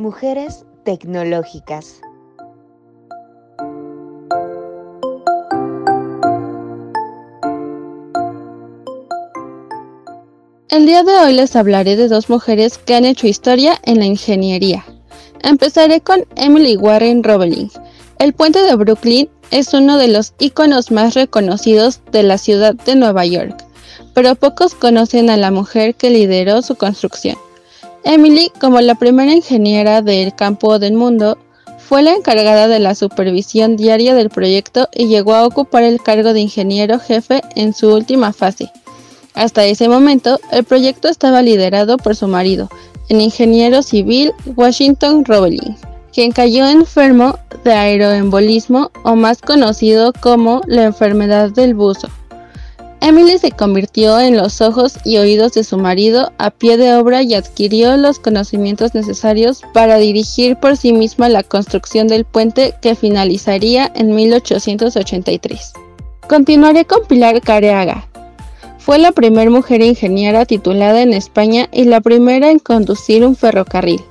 Mujeres tecnológicas. El día de hoy les hablaré de dos mujeres que han hecho historia en la ingeniería. Empezaré con Emily Warren Roebling. El puente de Brooklyn es uno de los iconos más reconocidos de la ciudad de Nueva York, pero pocos conocen a la mujer que lideró su construcción. Emily, como la primera ingeniera del campo del mundo, fue la encargada de la supervisión diaria del proyecto y llegó a ocupar el cargo de ingeniero jefe en su última fase. Hasta ese momento, el proyecto estaba liderado por su marido, el ingeniero civil Washington Roebling, quien cayó enfermo de aeroembolismo o más conocido como la enfermedad del buzo. Emily se convirtió en los ojos y oídos de su marido a pie de obra y adquirió los conocimientos necesarios para dirigir por sí misma la construcción del puente que finalizaría en 1883. Continuaré con Pilar Careaga. Fue la primera mujer ingeniera titulada en España y la primera en conducir un ferrocarril.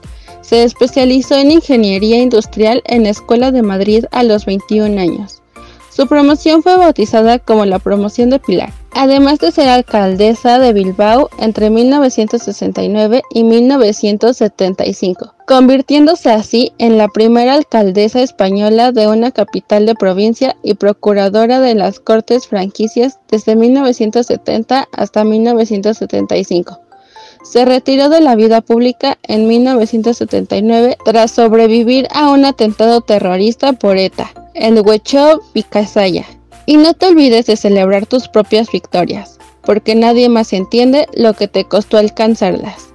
Se especializó en ingeniería industrial en la Escuela de Madrid a los 21 años. Su promoción fue bautizada como la promoción de Pilar, además de ser alcaldesa de Bilbao entre 1969 y 1975, convirtiéndose así en la primera alcaldesa española de una capital de provincia y procuradora de las Cortes franquicias desde 1970 hasta 1975. Se retiró de la vida pública en 1979 tras sobrevivir a un atentado terrorista por ETA el Huecho Vicasaya. Y no te olvides de celebrar tus propias victorias, porque nadie más entiende lo que te costó alcanzarlas.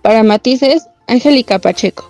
Para matices, Angélica Pacheco.